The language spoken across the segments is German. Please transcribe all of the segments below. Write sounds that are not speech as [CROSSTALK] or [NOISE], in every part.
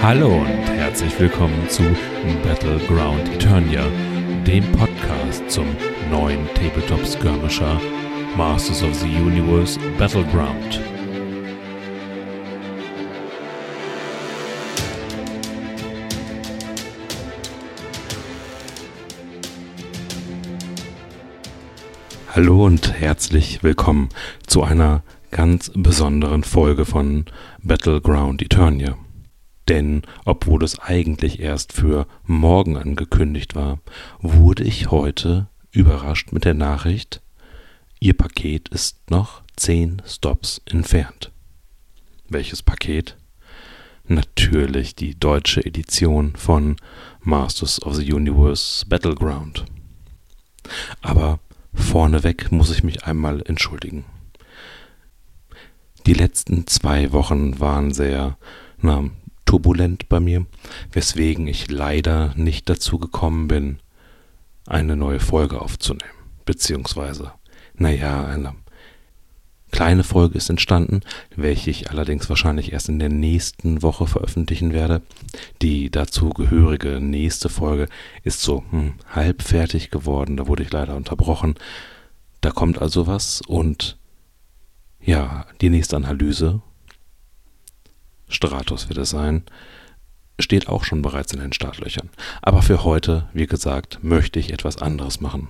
Hallo und herzlich willkommen zu Battleground Eternia, dem Podcast zum neuen Tabletop Skirmisher Masters of the Universe Battleground. Hallo und herzlich willkommen zu einer ganz besonderen Folge von Battleground Eternia. Denn obwohl es eigentlich erst für morgen angekündigt war, wurde ich heute überrascht mit der Nachricht, Ihr Paket ist noch zehn Stops entfernt. Welches Paket? Natürlich die deutsche Edition von Masters of the Universe Battleground. Aber vorneweg muss ich mich einmal entschuldigen. Die letzten zwei Wochen waren sehr, na, turbulent bei mir, weswegen ich leider nicht dazu gekommen bin, eine neue Folge aufzunehmen. Beziehungsweise, naja, eine kleine Folge ist entstanden, welche ich allerdings wahrscheinlich erst in der nächsten Woche veröffentlichen werde. Die dazu gehörige nächste Folge ist so hm, halb fertig geworden, da wurde ich leider unterbrochen. Da kommt also was und ja, die nächste Analyse Stratos wird es sein, steht auch schon bereits in den Startlöchern. Aber für heute, wie gesagt, möchte ich etwas anderes machen.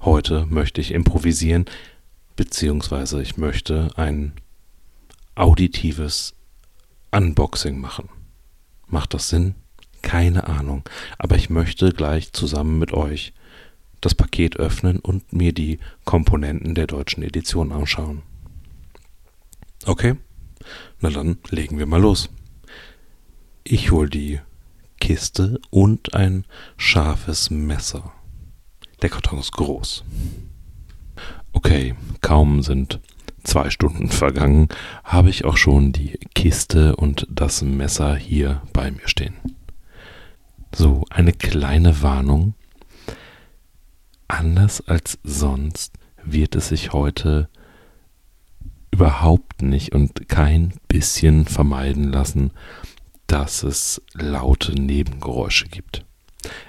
Heute möchte ich improvisieren, beziehungsweise ich möchte ein auditives Unboxing machen. Macht das Sinn? Keine Ahnung. Aber ich möchte gleich zusammen mit euch das Paket öffnen und mir die Komponenten der deutschen Edition anschauen. Okay? Na dann legen wir mal los. Ich hol die Kiste und ein scharfes Messer. Der Karton ist groß. Okay, kaum sind zwei Stunden vergangen, habe ich auch schon die Kiste und das Messer hier bei mir stehen. So, eine kleine Warnung. Anders als sonst wird es sich heute überhaupt nicht und kein bisschen vermeiden lassen, dass es laute Nebengeräusche gibt.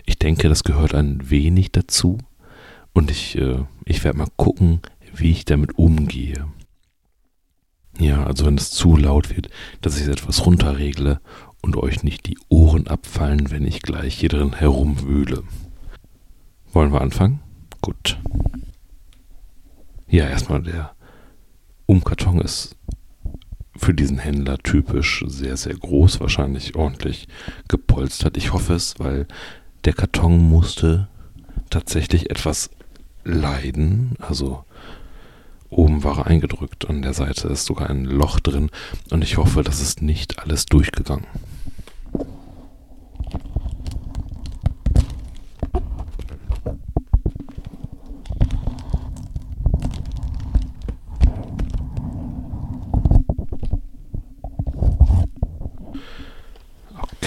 Ich denke, das gehört ein wenig dazu und ich, äh, ich werde mal gucken, wie ich damit umgehe. Ja, also wenn es zu laut wird, dass ich es etwas runterregle und euch nicht die Ohren abfallen, wenn ich gleich hier drin herumwühle. Wollen wir anfangen? Gut. Ja, erstmal der Umkarton ist für diesen Händler typisch sehr, sehr groß, wahrscheinlich ordentlich gepolstert. Ich hoffe es, weil der Karton musste tatsächlich etwas leiden. Also oben war er eingedrückt, an der Seite ist sogar ein Loch drin und ich hoffe, das ist nicht alles durchgegangen.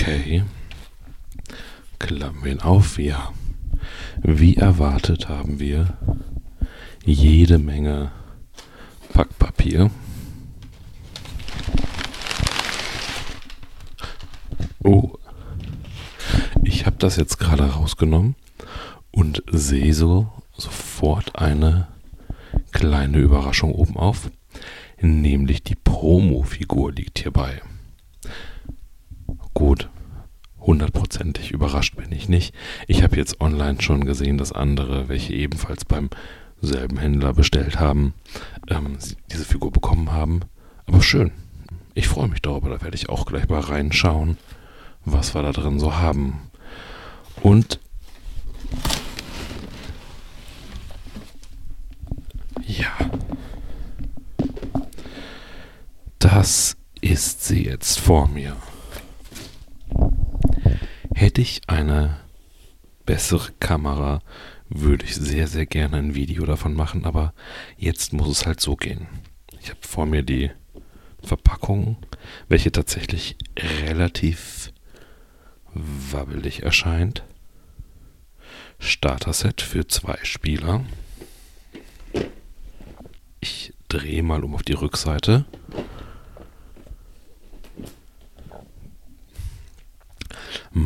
Okay. Klappen wir. Wie erwartet haben wir jede Menge Packpapier. Oh. Ich habe das jetzt gerade rausgenommen und sehe so sofort eine kleine Überraschung oben auf. Nämlich die Promo-Figur liegt hierbei. Gut, hundertprozentig überrascht bin ich nicht. Ich habe jetzt online schon gesehen, dass andere, welche ebenfalls beim selben Händler bestellt haben, ähm, diese Figur bekommen haben. Aber schön. Ich freue mich darüber. Da werde ich auch gleich mal reinschauen, was wir da drin so haben. Und ja, das ist sie jetzt vor mir. Hätte ich eine bessere Kamera, würde ich sehr, sehr gerne ein Video davon machen, aber jetzt muss es halt so gehen. Ich habe vor mir die Verpackung, welche tatsächlich relativ wabbelig erscheint. Starter-Set für zwei Spieler. Ich drehe mal um auf die Rückseite.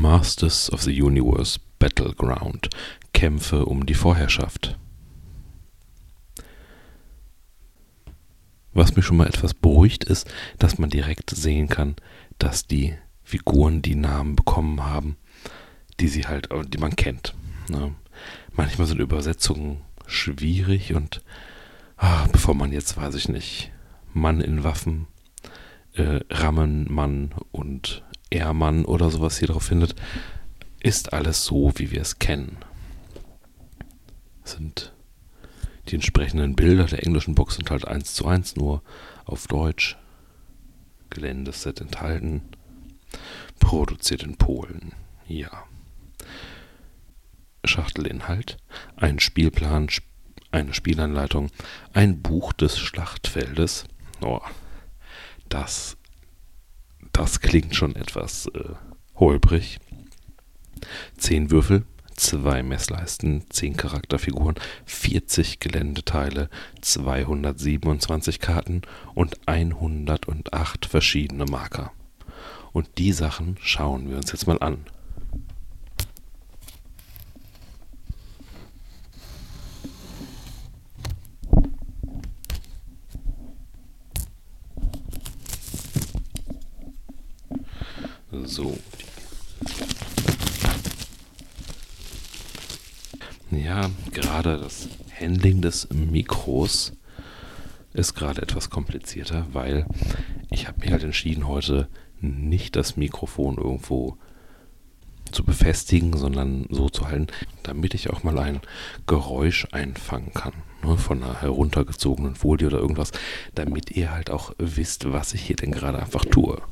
Masters of the Universe Battleground. Kämpfe um die Vorherrschaft. Was mich schon mal etwas beruhigt ist, dass man direkt sehen kann, dass die Figuren die Namen bekommen haben, die sie halt, die man kennt. Ne? Manchmal sind Übersetzungen schwierig und ah, bevor man jetzt, weiß ich nicht, Mann in Waffen, äh, Rammenmann und Ehrmann oder sowas hier drauf findet, ist alles so, wie wir es kennen. Sind die entsprechenden Bilder der englischen Box sind halt eins zu eins nur auf Deutsch. Geländeset enthalten. Produziert in Polen. Ja. Schachtelinhalt. Ein Spielplan, eine Spielanleitung, ein Buch des Schlachtfeldes. Oh, das, das klingt schon etwas äh, holprig. Zehn Würfel, zwei Messleisten, zehn Charakterfiguren, 40 Geländeteile, 227 Karten und 108 verschiedene Marker. Und die Sachen schauen wir uns jetzt mal an. So. Ja, gerade das Handling des Mikros ist gerade etwas komplizierter, weil ich habe mich halt entschieden, heute nicht das Mikrofon irgendwo zu befestigen, sondern so zu halten, damit ich auch mal ein Geräusch einfangen kann. Ne, von einer heruntergezogenen Folie oder irgendwas, damit ihr halt auch wisst, was ich hier denn gerade einfach tue.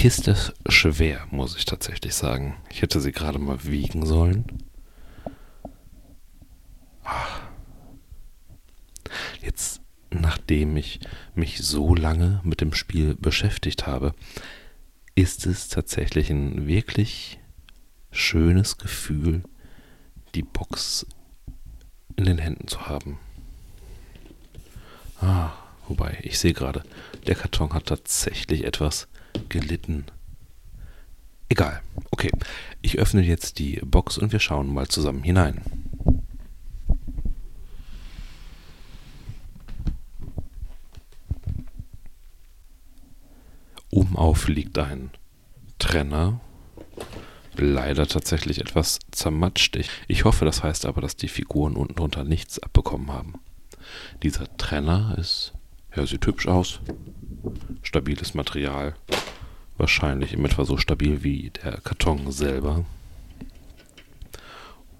Kiste ist schwer, muss ich tatsächlich sagen. Ich hätte sie gerade mal wiegen sollen. Ach. Jetzt, nachdem ich mich so lange mit dem Spiel beschäftigt habe, ist es tatsächlich ein wirklich schönes Gefühl, die Box in den Händen zu haben. Ah, wobei, ich sehe gerade, der Karton hat tatsächlich etwas gelitten. Egal. Okay. Ich öffne jetzt die Box und wir schauen mal zusammen hinein. Oben auf liegt ein Trenner. Leider tatsächlich etwas zermatscht. Ich hoffe, das heißt aber, dass die Figuren unten drunter nichts abbekommen haben. Dieser Trenner ist, ja, sieht hübsch aus. Stabiles Material. Wahrscheinlich im etwa so stabil wie der Karton selber.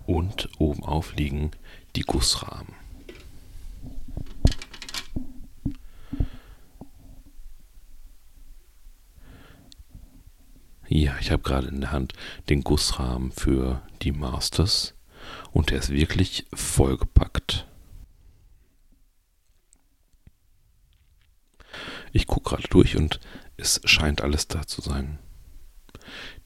Und oben auf liegen die Gussrahmen. Ja, ich habe gerade in der Hand den Gussrahmen für die Masters und der ist wirklich vollgepackt. Ich gucke gerade durch und es scheint alles da zu sein.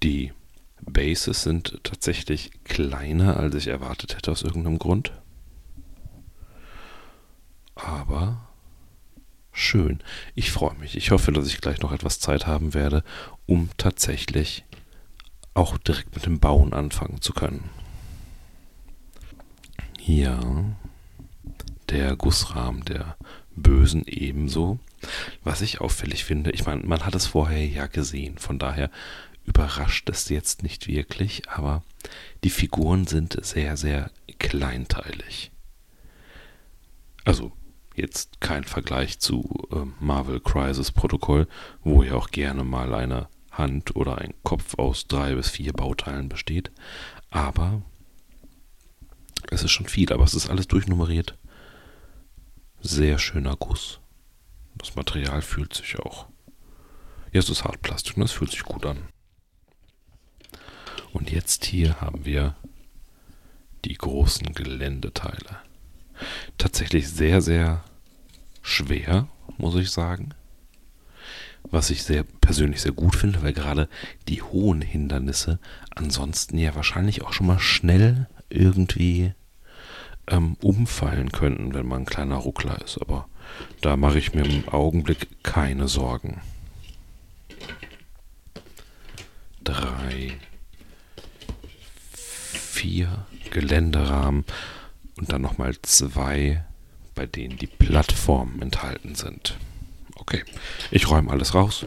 Die Bases sind tatsächlich kleiner, als ich erwartet hätte aus irgendeinem Grund. Aber schön. Ich freue mich. Ich hoffe, dass ich gleich noch etwas Zeit haben werde, um tatsächlich auch direkt mit dem Bauen anfangen zu können. Ja, der Gussrahmen der Bösen ebenso. Was ich auffällig finde, ich meine, man hat es vorher ja gesehen, von daher überrascht es jetzt nicht wirklich, aber die Figuren sind sehr, sehr kleinteilig. Also jetzt kein Vergleich zu äh, Marvel Crisis Protokoll, wo ja auch gerne mal eine Hand oder ein Kopf aus drei bis vier Bauteilen besteht, aber es ist schon viel, aber es ist alles durchnummeriert. Sehr schöner Guss. Das Material fühlt sich auch. Ja, es ist Hartplastik und das fühlt sich gut an. Und jetzt hier haben wir die großen Geländeteile. Tatsächlich sehr, sehr schwer, muss ich sagen. Was ich sehr persönlich sehr gut finde, weil gerade die hohen Hindernisse ansonsten ja wahrscheinlich auch schon mal schnell irgendwie ähm, umfallen könnten, wenn man ein kleiner Ruckler ist. Aber Da mache ich mir im Augenblick keine Sorgen. Drei, vier Geländerahmen und dann nochmal zwei, bei denen die Plattformen enthalten sind. Okay, ich räume alles raus.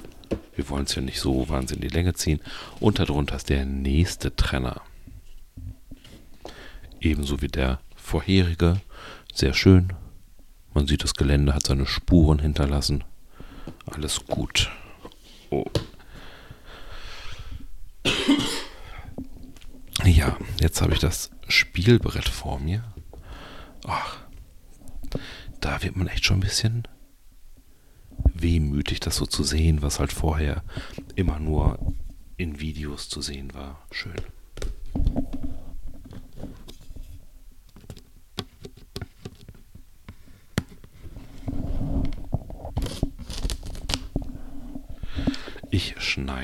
Wir wollen es ja nicht so wahnsinnig in die Länge ziehen. Und darunter ist der nächste Trenner. Ebenso wie der vorherige. Sehr schön. Man sieht, das Gelände hat seine Spuren hinterlassen. Alles gut. Oh. Ja, jetzt habe ich das Spielbrett vor mir. Ach, da wird man echt schon ein bisschen wehmütig, das so zu sehen, was halt vorher immer nur in Videos zu sehen war. Schön. Ich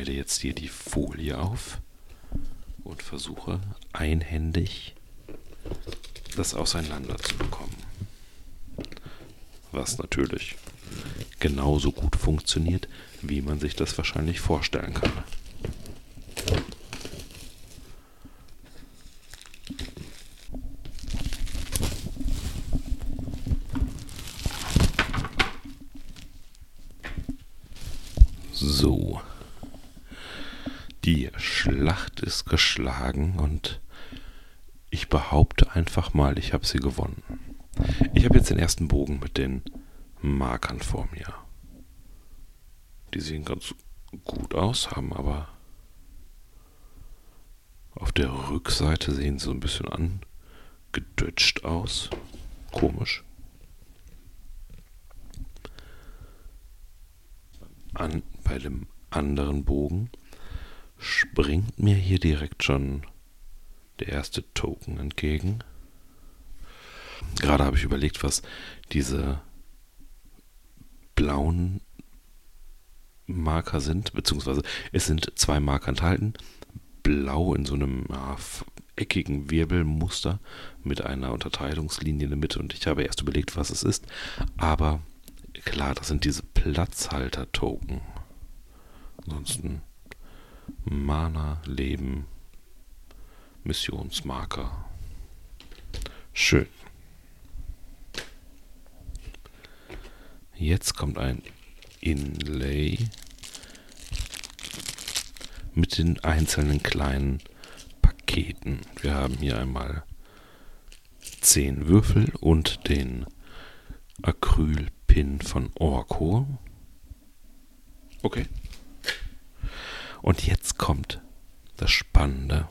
schneide jetzt hier die Folie auf und versuche einhändig das auseinander zu bekommen. Was natürlich genauso gut funktioniert, wie man sich das wahrscheinlich vorstellen kann. So. Die Schlacht ist geschlagen und ich behaupte einfach mal, ich habe sie gewonnen. Ich habe jetzt den ersten Bogen mit den Markern vor mir. Die sehen ganz gut aus, haben aber auf der Rückseite sehen sie so ein bisschen angedutscht aus. Komisch. An, bei dem anderen Bogen springt mir hier direkt schon der erste Token entgegen. Gerade habe ich überlegt, was diese blauen Marker sind, beziehungsweise es sind zwei Marker enthalten. Blau in so einem ja, eckigen Wirbelmuster mit einer Unterteilungslinie in der Mitte und ich habe erst überlegt, was es ist, aber klar, das sind diese Platzhalter-Token. Ansonsten Mana, Leben, Missionsmarker. Schön. Jetzt kommt ein Inlay mit den einzelnen kleinen Paketen. Wir haben hier einmal 10 Würfel und den Acrylpin von Orko. Okay. Und jetzt kommt das Spannende.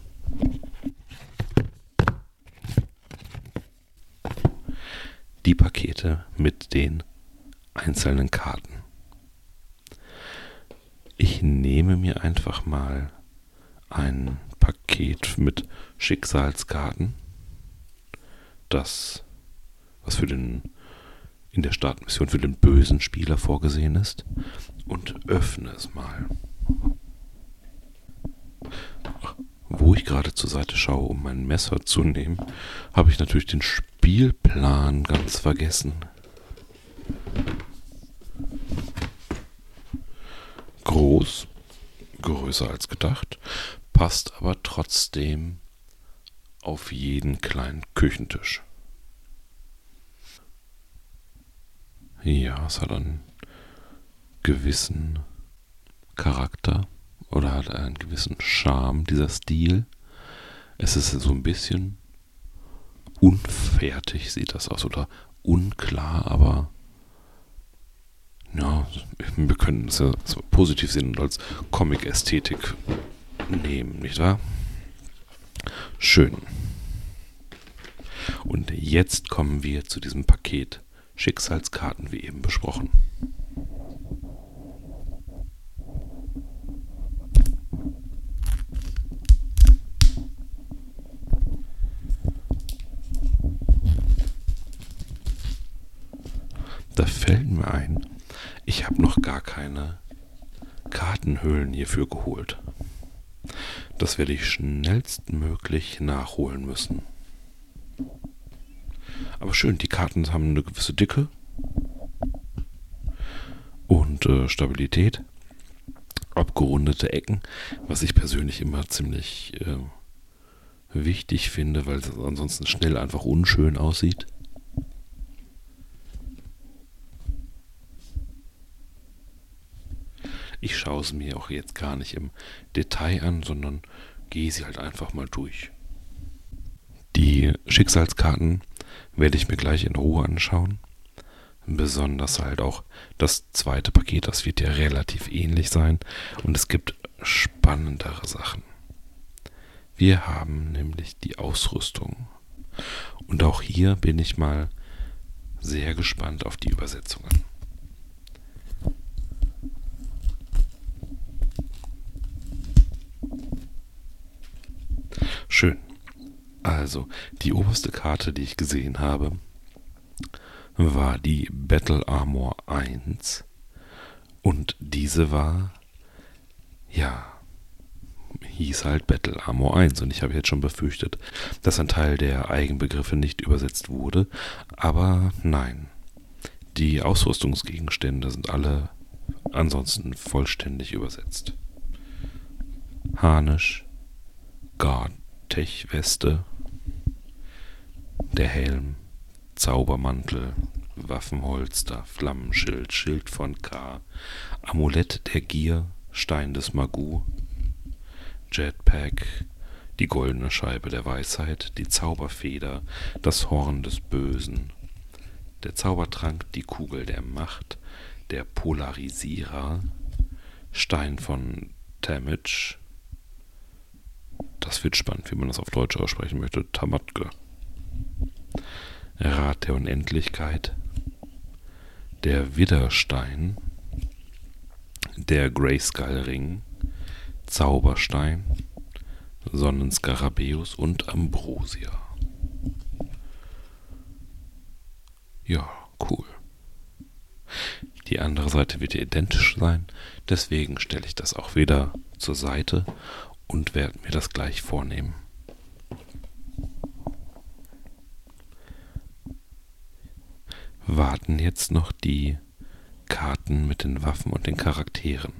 Die Pakete mit den einzelnen Karten. Ich nehme mir einfach mal ein Paket mit Schicksalskarten, das, was für den in der Startmission für den bösen Spieler vorgesehen ist, und öffne es mal. Wo ich gerade zur Seite schaue, um mein Messer zu nehmen, habe ich natürlich den Spielplan ganz vergessen. Groß, größer als gedacht, passt aber trotzdem auf jeden kleinen Küchentisch. Ja, es hat einen gewissen Charakter oder hat einen gewissen Charme, dieser Stil. Es ist so ein bisschen unfertig, sieht das aus, oder unklar, aber ja, wir können es ja positiv sehen und als Comic-Ästhetik nehmen, nicht wahr? Schön. Und jetzt kommen wir zu diesem Paket Schicksalskarten, wie eben besprochen. Da fällt mir ein, ich habe noch gar keine Kartenhüllen hierfür geholt. Das werde ich schnellstmöglich nachholen müssen. Aber schön, die Karten haben eine gewisse Dicke. und äh, Stabilität. Abgerundete Ecken, was ich persönlich immer ziemlich äh, wichtig finde, weil es ansonsten schnell einfach unschön aussieht. Ich schaue es mir auch jetzt gar nicht im Detail an, sondern gehe sie halt einfach mal durch. Die Schicksalskarten werde ich mir gleich in Ruhe anschauen. Besonders halt auch das zweite Paket, das wird ja relativ ähnlich sein und es gibt spannendere Sachen. Wir haben nämlich die Ausrüstung. Und auch hier bin ich mal sehr gespannt auf die Übersetzungen. Schön. Also, die oberste Karte, die ich gesehen habe, war die Battle Armor 1. Und diese war, ja, hieß halt Battle Armor 1. Und ich habe jetzt schon befürchtet, dass ein Teil der Eigenbegriffe nicht übersetzt wurde. Aber nein, die Ausrüstungsgegenstände sind alle ansonsten vollständig übersetzt. Harnisch, Guard, Tech-Weste, der Helm, Zaubermantel, Waffenholster, Flammenschild, Schild von K, Amulett der Gier, Stein des Magu, Jetpack, die goldene Scheibe der Weisheit, die Zauberfeder, das Horn des Bösen, der Zaubertrank, die Kugel der Macht, der Polarisierer, Stein von Damage, das wird spannend, wie man das auf Deutsch aussprechen möchte. Tamatke. Rat der Unendlichkeit. Der Widderstein. Der Grayskull-Ring. Zauberstein. Sonnenskarabäus und Ambrosia. Ja, cool. Die andere Seite wird identisch sein, deswegen stelle ich das auch wieder zur Seite und werde mir das gleich vornehmen. Warten jetzt noch die Karten mit den Waffen und den Charakteren.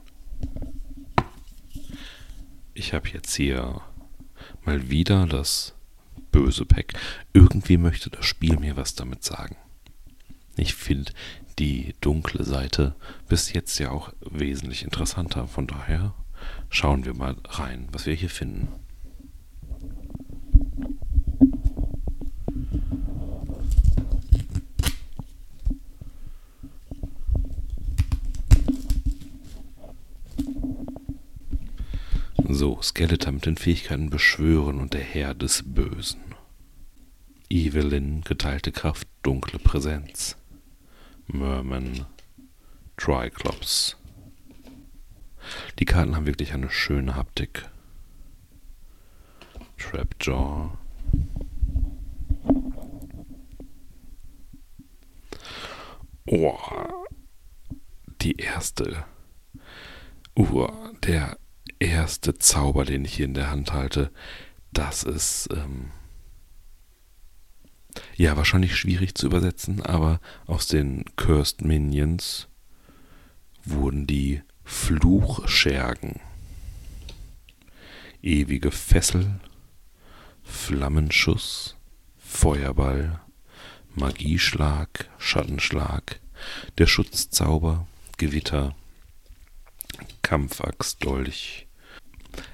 Ich habe jetzt hier mal wieder das böse Pack. Irgendwie möchte das Spiel mir was damit sagen. Ich finde die dunkle Seite bis jetzt ja auch wesentlich interessanter. Von daher Schauen wir mal rein, was wir hier finden. So, Skeletor mit den Fähigkeiten Beschwören und der Herr des Bösen. Evelyn, geteilte Kraft, dunkle Präsenz. Merman, Triclops, die Karten haben wirklich eine schöne Haptik. Trapjaw. Oh, die erste. Uh, der erste Zauber, den ich hier in der Hand halte, das ist ähm, ja wahrscheinlich schwierig zu übersetzen, aber aus den Cursed Minions wurden die Fluchschergen, ewige Fessel, Flammenschuss, Feuerball, Magieschlag, Schattenschlag, der Schutzzauber, Gewitter, Kampfaxt, Dolch,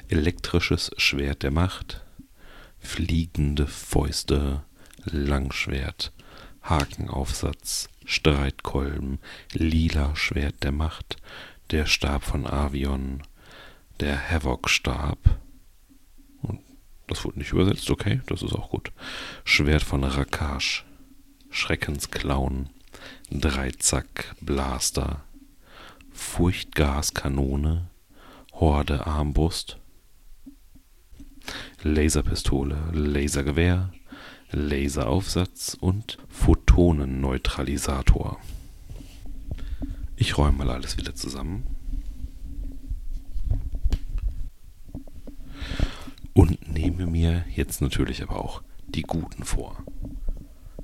elektrisches Schwert der Macht, fliegende Fäuste, Langschwert, Hakenaufsatz, Streitkolben, lila Schwert der Macht, der Stab von Avion, der Havoc-Stab. Das wurde nicht übersetzt, okay, das ist auch gut. Schwert von Rakash, Schreckensklauen, Dreizack, Blaster, Furchtgaskanone, Horde Armbrust, Laserpistole, Lasergewehr, Laseraufsatz und Photonenneutralisator. Ich räume mal alles wieder zusammen. Und nehme mir jetzt natürlich aber auch die Guten vor.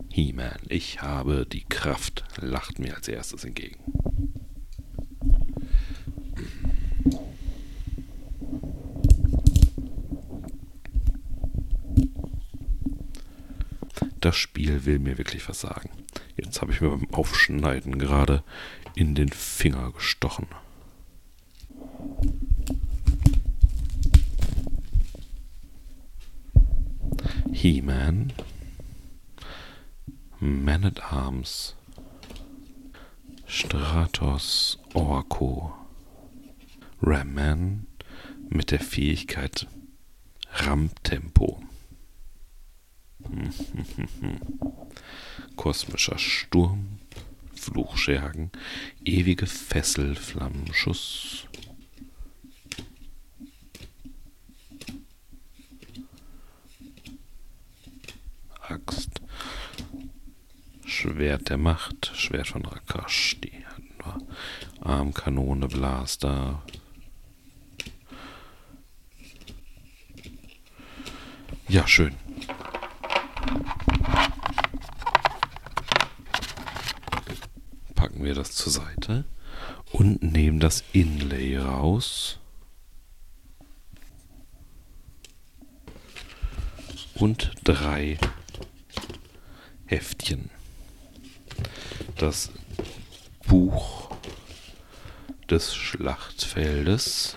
He-Man, ich habe die Kraft, lacht mir als erstes entgegen. Das Spiel will mir wirklich was sagen. Jetzt habe ich mir beim Aufschneiden gerade in den Finger gestochen. He-Man, Man at Arms, Stratos Orko, Ramman mit der Fähigkeit Rammtempo. [LAUGHS] Kosmischer Sturm, Fluchschergen, ewige Fessel, Flammenschuss. Axt. Schwert der Macht, Schwert von Rakash, die hatten wir. Armkanone, Blaster. Ja, schön. Packen wir das zur Seite und nehmen das Inlay raus. Und drei Heftchen. Das Buch des Schlachtfeldes.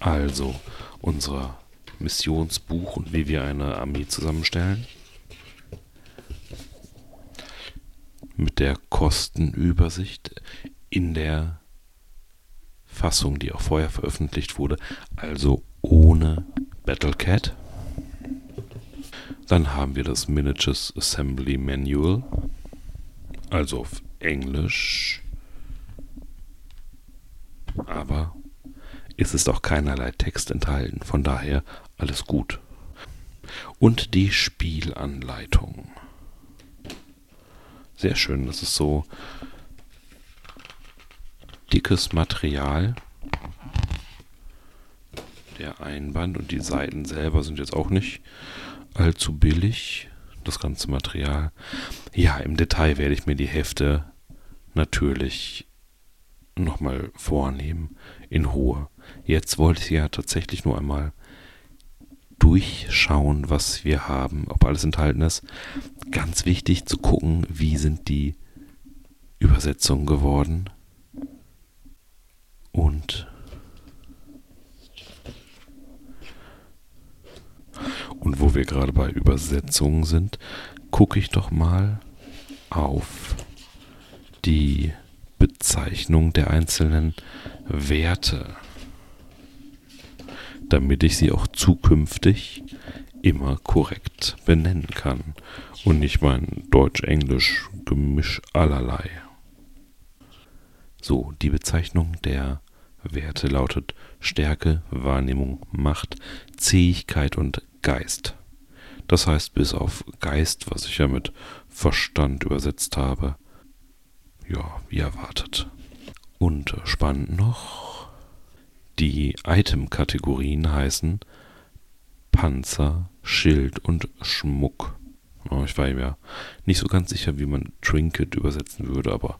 Also unser Missionsbuch und wie wir eine Armee zusammenstellen. Mit der Kostenübersicht in der Fassung, die auch vorher veröffentlicht wurde, also ohne Battlecat. Dann haben wir das Miniatures Assembly Manual, also auf Englisch. Aber es ist auch keinerlei Text enthalten, von daher alles gut. Und die Spielanleitung. Sehr schön, das ist so dickes Material. Der Einband und die Seiten selber sind jetzt auch nicht allzu billig, das ganze Material. Ja, im Detail werde ich mir die Hefte natürlich nochmal vornehmen, in Ruhe. Jetzt wollte ich ja tatsächlich nur einmal durchschauen, was wir haben, ob alles enthalten ist. Ganz wichtig zu gucken, wie sind die Übersetzungen geworden. Und Und wo wir gerade bei Übersetzungen sind, gucke ich doch mal auf die Bezeichnung der einzelnen Werte, damit ich sie auch zukünftig immer korrekt benennen kann und nicht mein Deutsch-Englisch-Gemisch allerlei. So, die Bezeichnung der Werte lautet Stärke, Wahrnehmung, Macht, Zähigkeit und Geist. Das heißt, bis auf Geist, was ich ja mit Verstand übersetzt habe, ja, wie erwartet. Und spannend noch, die Item-Kategorien heißen Panzer, Schild und Schmuck. Ich war mir nicht so ganz sicher, wie man Trinket übersetzen würde, aber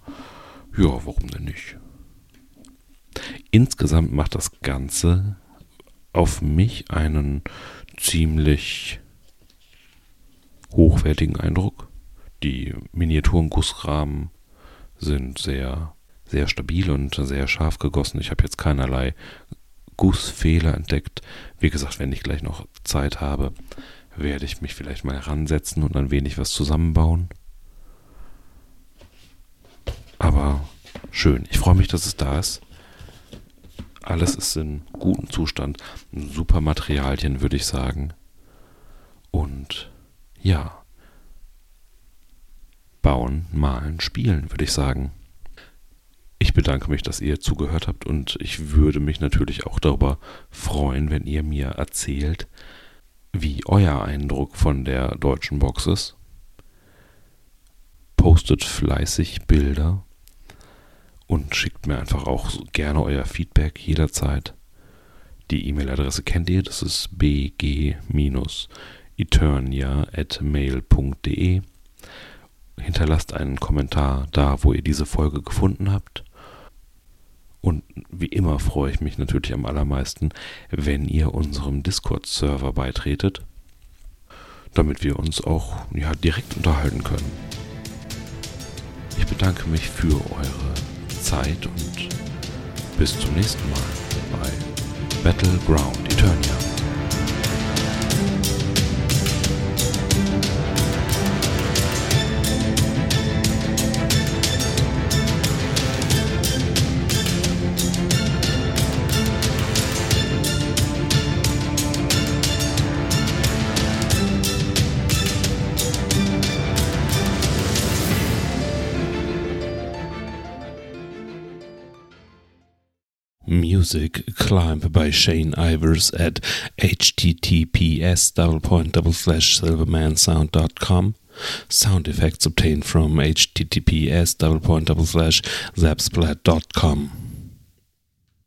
ja, warum denn nicht? Insgesamt macht das Ganze auf mich einen ziemlich hochwertigen Eindruck. Die Miniaturen-Gussrahmen sind sehr, sehr stabil und sehr scharf gegossen. Ich habe jetzt keinerlei Gussfehler entdeckt. Wie gesagt, wenn ich gleich noch Zeit habe, werde ich mich vielleicht mal ransetzen und ein wenig was zusammenbauen. Aber schön. Ich freue mich, dass es da ist. Alles ist in gutem Zustand. Super Materialien, würde ich sagen. Und ja, bauen, malen, spielen, würde ich sagen. Ich bedanke mich, dass ihr zugehört habt und ich würde mich natürlich auch darüber freuen, wenn ihr mir erzählt, wie euer Eindruck von der deutschen Box ist. Postet fleißig Bilder und schickt mir einfach auch gerne euer Feedback jederzeit. Die E-Mail-Adresse kennt ihr, das ist bg-eternia.mail.de. Hinterlasst einen Kommentar da, wo ihr diese Folge gefunden habt. Und wie immer freue ich mich natürlich am allermeisten, wenn ihr unserem Discord-Server beitretet, damit wir uns auch ja, direkt unterhalten können. Ich bedanke mich für eure Zeit und bis zum nächsten Mal bei Battleground Eternia. Music Climb by Shane Ivers at https double point double slash silvermansound.com. Sound effects obtained from https double point double slash zapsplat.com.